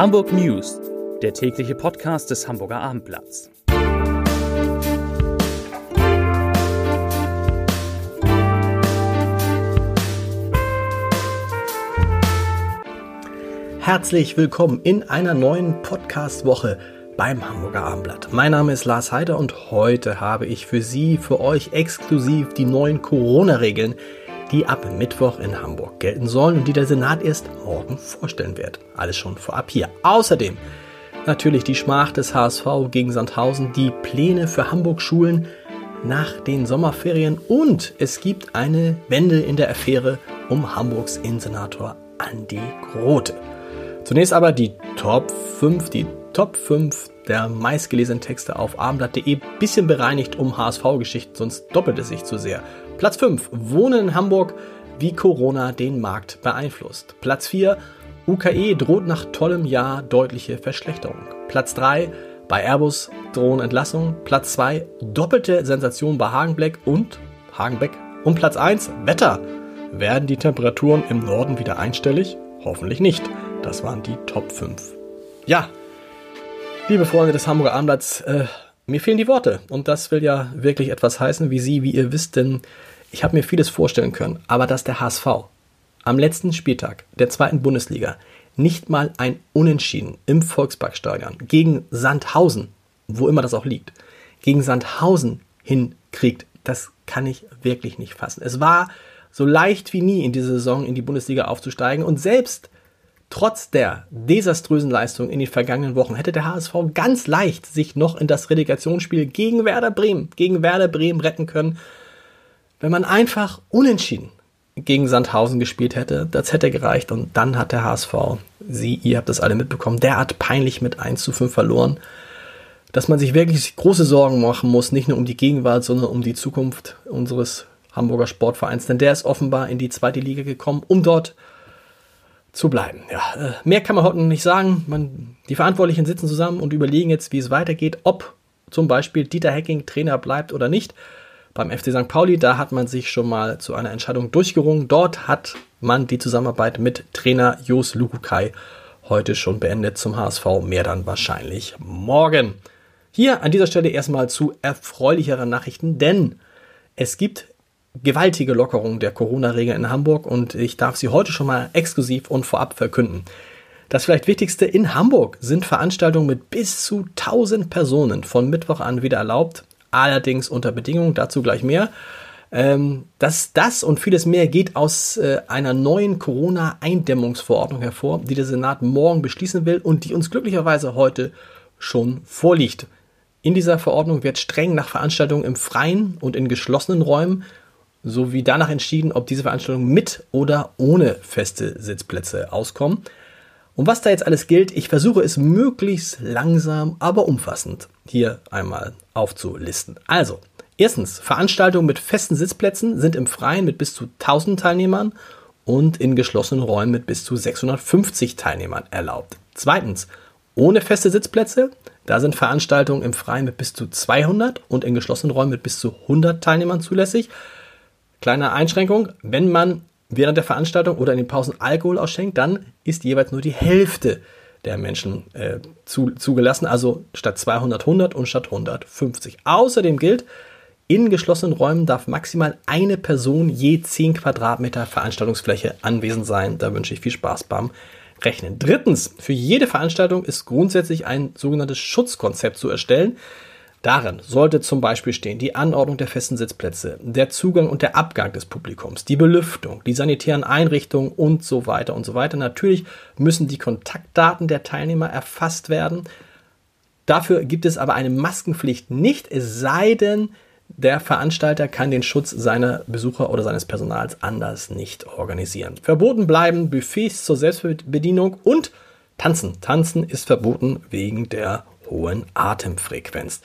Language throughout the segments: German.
Hamburg News, der tägliche Podcast des Hamburger Abendblatts. Herzlich willkommen in einer neuen Podcast-Woche beim Hamburger Abendblatt. Mein Name ist Lars Heider und heute habe ich für Sie, für euch exklusiv die neuen Corona-Regeln die ab Mittwoch in Hamburg gelten sollen und die der Senat erst morgen vorstellen wird. Alles schon vorab hier. Außerdem natürlich die Schmach des HSV gegen Sandhausen, die Pläne für Hamburg-Schulen nach den Sommerferien und es gibt eine Wende in der Affäre um Hamburgs Innensenator Andi Grote. Zunächst aber die Top 5, die Top 5 der meistgelesenen Texte auf abendblatt.de. Bisschen bereinigt um HSV-Geschichten, sonst doppelt es sich zu sehr. Platz 5. Wohnen in Hamburg, wie Corona den Markt beeinflusst. Platz 4. UKE droht nach tollem Jahr deutliche Verschlechterung. Platz 3. Bei Airbus drohen Entlassungen. Platz 2. Doppelte Sensation bei Hagenbeck und Hagenbeck. Und Platz 1. Wetter. Werden die Temperaturen im Norden wieder einstellig? Hoffentlich nicht. Das waren die Top 5. Ja, liebe Freunde des Hamburger Abendblatts, äh, mir fehlen die Worte. Und das will ja wirklich etwas heißen, wie Sie, wie ihr wisst, denn ich habe mir vieles vorstellen können, aber dass der HSV am letzten Spieltag der zweiten Bundesliga nicht mal ein Unentschieden im Volksparkstadion gegen Sandhausen, wo immer das auch liegt, gegen Sandhausen hinkriegt, das kann ich wirklich nicht fassen. Es war so leicht wie nie in dieser Saison in die Bundesliga aufzusteigen und selbst trotz der desaströsen Leistung in den vergangenen Wochen hätte der HSV ganz leicht sich noch in das Relegationsspiel gegen Werder Bremen, gegen Werder Bremen retten können wenn man einfach unentschieden gegen Sandhausen gespielt hätte, das hätte gereicht. Und dann hat der HSV, Sie, ihr habt das alle mitbekommen, derart peinlich mit 1 zu 5 verloren, dass man sich wirklich große Sorgen machen muss, nicht nur um die Gegenwart, sondern um die Zukunft unseres Hamburger Sportvereins. Denn der ist offenbar in die zweite Liga gekommen, um dort zu bleiben. Ja, äh, mehr kann man heute noch nicht sagen. Man, die Verantwortlichen sitzen zusammen und überlegen jetzt, wie es weitergeht, ob zum Beispiel Dieter Hecking Trainer bleibt oder nicht beim FC St. Pauli, da hat man sich schon mal zu einer Entscheidung durchgerungen. Dort hat man die Zusammenarbeit mit Trainer Jos Lukukai heute schon beendet zum HSV. Mehr dann wahrscheinlich morgen. Hier an dieser Stelle erstmal zu erfreulicheren Nachrichten, denn es gibt gewaltige Lockerungen der Corona-Regeln in Hamburg und ich darf sie heute schon mal exklusiv und vorab verkünden. Das vielleicht Wichtigste in Hamburg sind Veranstaltungen mit bis zu 1000 Personen von Mittwoch an wieder erlaubt allerdings unter Bedingungen, dazu gleich mehr. Ähm, dass das und vieles mehr geht aus äh, einer neuen Corona-Eindämmungsverordnung hervor, die der Senat morgen beschließen will und die uns glücklicherweise heute schon vorliegt. In dieser Verordnung wird streng nach Veranstaltungen im Freien und in geschlossenen Räumen sowie danach entschieden, ob diese Veranstaltungen mit oder ohne feste Sitzplätze auskommen. Und was da jetzt alles gilt, ich versuche es möglichst langsam, aber umfassend hier einmal aufzulisten. Also, erstens, Veranstaltungen mit festen Sitzplätzen sind im Freien mit bis zu 1000 Teilnehmern und in geschlossenen Räumen mit bis zu 650 Teilnehmern erlaubt. Zweitens, ohne feste Sitzplätze, da sind Veranstaltungen im Freien mit bis zu 200 und in geschlossenen Räumen mit bis zu 100 Teilnehmern zulässig. Kleine Einschränkung, wenn man während der Veranstaltung oder in den Pausen Alkohol ausschenkt, dann ist jeweils nur die Hälfte der Menschen äh, zu, zugelassen, also statt 200 100 und statt 150. Außerdem gilt, in geschlossenen Räumen darf maximal eine Person je 10 Quadratmeter Veranstaltungsfläche anwesend sein. Da wünsche ich viel Spaß beim Rechnen. Drittens, für jede Veranstaltung ist grundsätzlich ein sogenanntes Schutzkonzept zu erstellen. Darin sollte zum Beispiel stehen die Anordnung der festen Sitzplätze, der Zugang und der Abgang des Publikums, die Belüftung, die sanitären Einrichtungen und so weiter und so weiter. Natürlich müssen die Kontaktdaten der Teilnehmer erfasst werden. Dafür gibt es aber eine Maskenpflicht nicht, es sei denn, der Veranstalter kann den Schutz seiner Besucher oder seines Personals anders nicht organisieren. Verboten bleiben Buffets zur Selbstbedienung und Tanzen. Tanzen ist verboten wegen der hohen Atemfrequenz.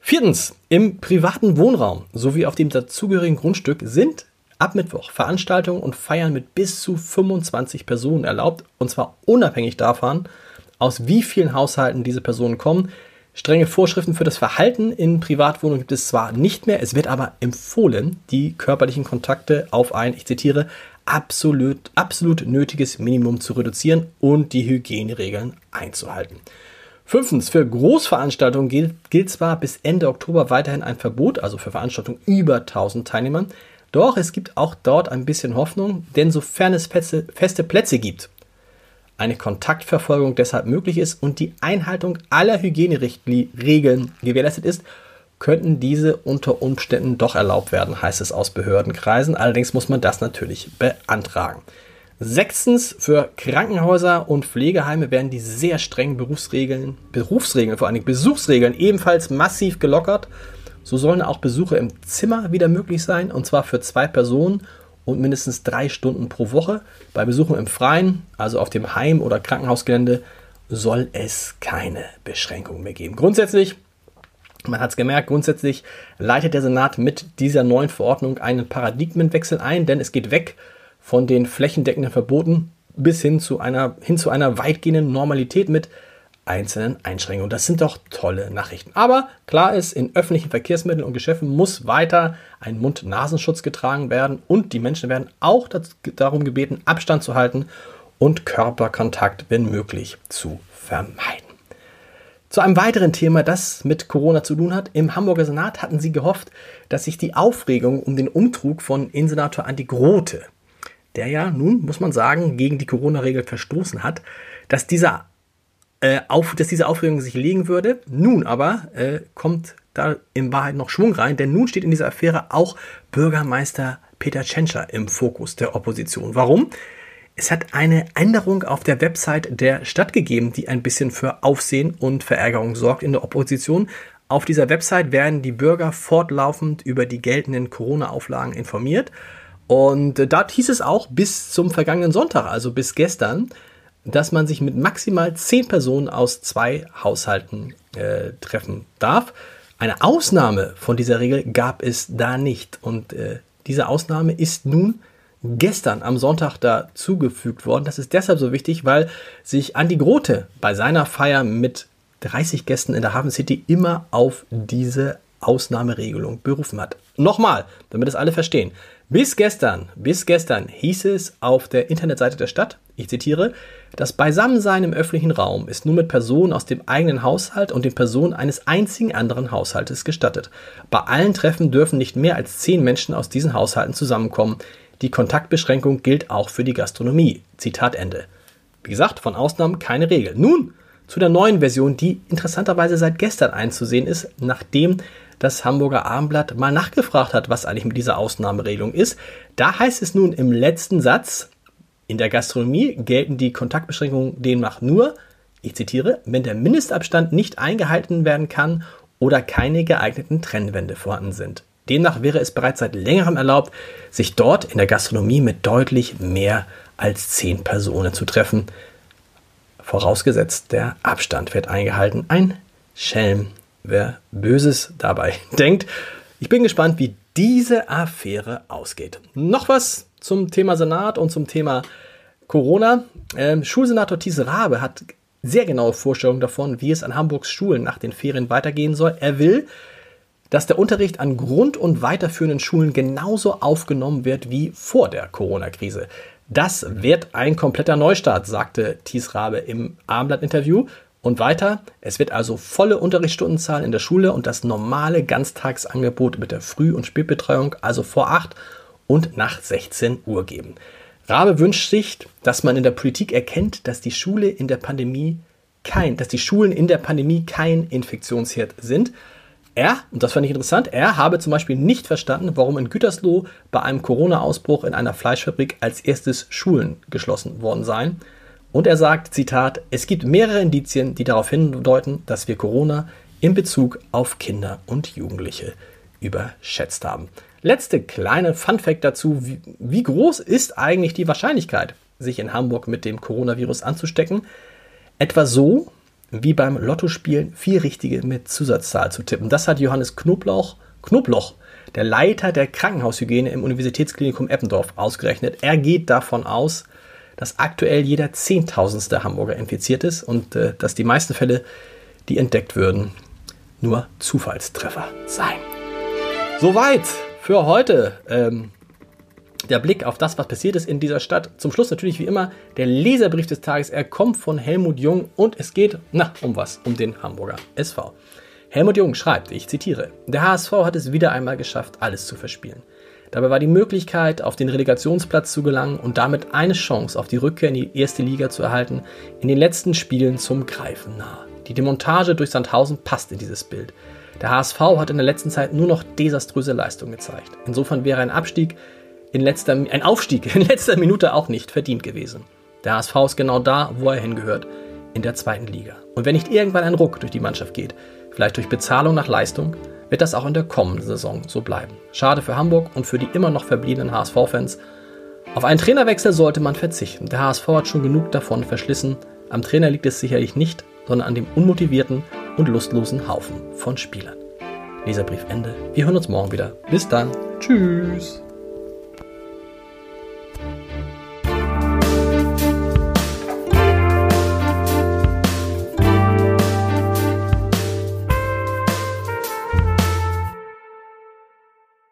Viertens, im privaten Wohnraum sowie auf dem dazugehörigen Grundstück sind ab Mittwoch Veranstaltungen und Feiern mit bis zu 25 Personen erlaubt, und zwar unabhängig davon, aus wie vielen Haushalten diese Personen kommen. Strenge Vorschriften für das Verhalten in Privatwohnungen gibt es zwar nicht mehr, es wird aber empfohlen, die körperlichen Kontakte auf ein, ich zitiere, absolut, absolut nötiges Minimum zu reduzieren und die Hygieneregeln einzuhalten. Fünftens, für Großveranstaltungen gilt, gilt zwar bis Ende Oktober weiterhin ein Verbot, also für Veranstaltungen über 1000 Teilnehmern, doch es gibt auch dort ein bisschen Hoffnung, denn sofern es feste, feste Plätze gibt, eine Kontaktverfolgung deshalb möglich ist und die Einhaltung aller Hygieneregeln gewährleistet ist, könnten diese unter Umständen doch erlaubt werden, heißt es aus Behördenkreisen. Allerdings muss man das natürlich beantragen. Sechstens, für Krankenhäuser und Pflegeheime werden die sehr strengen Berufsregeln, Berufsregeln, vor allem Besuchsregeln ebenfalls massiv gelockert. So sollen auch Besuche im Zimmer wieder möglich sein, und zwar für zwei Personen und mindestens drei Stunden pro Woche. Bei Besuchen im Freien, also auf dem Heim- oder Krankenhausgelände, soll es keine Beschränkungen mehr geben. Grundsätzlich, man hat es gemerkt, grundsätzlich leitet der Senat mit dieser neuen Verordnung einen Paradigmenwechsel ein, denn es geht weg von den flächendeckenden Verboten bis hin zu einer, hin zu einer weitgehenden Normalität mit einzelnen Einschränkungen. Das sind doch tolle Nachrichten. Aber klar ist, in öffentlichen Verkehrsmitteln und Geschäften muss weiter ein Mund-Nasenschutz getragen werden und die Menschen werden auch darum gebeten, Abstand zu halten und Körperkontakt, wenn möglich, zu vermeiden. Zu einem weiteren Thema, das mit Corona zu tun hat. Im Hamburger Senat hatten sie gehofft, dass sich die Aufregung um den Umtrug von Innensenator Andi Grote der ja nun, muss man sagen, gegen die Corona-Regel verstoßen hat, dass, dieser, äh, auf, dass diese Aufregung sich legen würde. Nun aber äh, kommt da in Wahrheit noch Schwung rein, denn nun steht in dieser Affäre auch Bürgermeister Peter Tschentscher im Fokus der Opposition. Warum? Es hat eine Änderung auf der Website der Stadt gegeben, die ein bisschen für Aufsehen und Verärgerung sorgt in der Opposition. Auf dieser Website werden die Bürger fortlaufend über die geltenden Corona-Auflagen informiert. Und äh, dort hieß es auch bis zum vergangenen Sonntag, also bis gestern, dass man sich mit maximal zehn Personen aus zwei Haushalten äh, treffen darf. Eine Ausnahme von dieser Regel gab es da nicht. Und äh, diese Ausnahme ist nun gestern am Sonntag dazugefügt worden. Das ist deshalb so wichtig, weil sich Andi Grote bei seiner Feier mit 30 Gästen in der Hafen City immer auf diese Ausnahmeregelung berufen hat. Nochmal, damit es alle verstehen. Bis gestern, bis gestern hieß es auf der Internetseite der Stadt, ich zitiere, das Beisammensein im öffentlichen Raum ist nur mit Personen aus dem eigenen Haushalt und den Personen eines einzigen anderen Haushaltes gestattet. Bei allen Treffen dürfen nicht mehr als zehn Menschen aus diesen Haushalten zusammenkommen. Die Kontaktbeschränkung gilt auch für die Gastronomie. Zitat Ende. Wie gesagt, von Ausnahmen keine Regel. Nun zu der neuen Version, die interessanterweise seit gestern einzusehen ist, nachdem das Hamburger Abendblatt mal nachgefragt hat, was eigentlich mit dieser Ausnahmeregelung ist. Da heißt es nun im letzten Satz, in der Gastronomie gelten die Kontaktbeschränkungen demnach nur, ich zitiere, wenn der Mindestabstand nicht eingehalten werden kann oder keine geeigneten Trennwände vorhanden sind. Demnach wäre es bereits seit längerem erlaubt, sich dort in der Gastronomie mit deutlich mehr als zehn Personen zu treffen. Vorausgesetzt, der Abstand wird eingehalten. Ein Schelm wer Böses dabei denkt. Ich bin gespannt, wie diese Affäre ausgeht. Noch was zum Thema Senat und zum Thema Corona. Ähm, Schulsenator Thies Rabe hat sehr genaue Vorstellungen davon, wie es an Hamburgs Schulen nach den Ferien weitergehen soll. Er will, dass der Unterricht an Grund- und weiterführenden Schulen genauso aufgenommen wird wie vor der Corona-Krise. Das wird ein kompletter Neustart, sagte Thies Rabe im Abendblatt-Interview. Und weiter, es wird also volle Unterrichtsstundenzahl in der Schule und das normale Ganztagsangebot mit der Früh- und Spätbetreuung, also vor 8 und nach 16 Uhr geben. Rabe wünscht sich, dass man in der Politik erkennt, dass die Schule in der Pandemie kein, dass die Schulen in der Pandemie kein Infektionsherd sind. Er, und das fand ich interessant, er habe zum Beispiel nicht verstanden, warum in Gütersloh bei einem Corona-Ausbruch in einer Fleischfabrik als erstes Schulen geschlossen worden seien. Und er sagt, Zitat, es gibt mehrere Indizien, die darauf hindeuten, dass wir Corona in Bezug auf Kinder und Jugendliche überschätzt haben. Letzte kleine Funfact dazu, wie, wie groß ist eigentlich die Wahrscheinlichkeit, sich in Hamburg mit dem Coronavirus anzustecken? Etwa so wie beim Lottospielen vier richtige mit Zusatzzahl zu tippen. Das hat Johannes Knoblauch, Knobloch, der Leiter der Krankenhaushygiene im Universitätsklinikum Eppendorf, ausgerechnet. Er geht davon aus, dass aktuell jeder Zehntausendste Hamburger infiziert ist und äh, dass die meisten Fälle, die entdeckt würden, nur Zufallstreffer seien. Soweit für heute. Ähm, der Blick auf das, was passiert ist in dieser Stadt. Zum Schluss natürlich wie immer der Leserbrief des Tages. Er kommt von Helmut Jung und es geht, na, um was? Um den Hamburger SV. Helmut Jung schreibt, ich zitiere, der HSV hat es wieder einmal geschafft, alles zu verspielen. Dabei war die Möglichkeit, auf den Relegationsplatz zu gelangen und damit eine Chance auf die Rückkehr in die erste Liga zu erhalten, in den letzten Spielen zum Greifen nahe. Die Demontage durch Sandhausen passt in dieses Bild. Der HSV hat in der letzten Zeit nur noch desaströse Leistungen gezeigt. Insofern wäre ein Abstieg in letzter, ein Aufstieg in letzter Minute auch nicht verdient gewesen. Der HSV ist genau da, wo er hingehört, in der zweiten Liga. Und wenn nicht irgendwann ein Ruck durch die Mannschaft geht, vielleicht durch Bezahlung nach Leistung, wird das auch in der kommenden Saison so bleiben. Schade für Hamburg und für die immer noch verbliebenen HSV-Fans. Auf einen Trainerwechsel sollte man verzichten. Der HSV hat schon genug davon verschlissen. Am Trainer liegt es sicherlich nicht, sondern an dem unmotivierten und lustlosen Haufen von Spielern. Leserbrief Ende. Wir hören uns morgen wieder. Bis dann. Tschüss.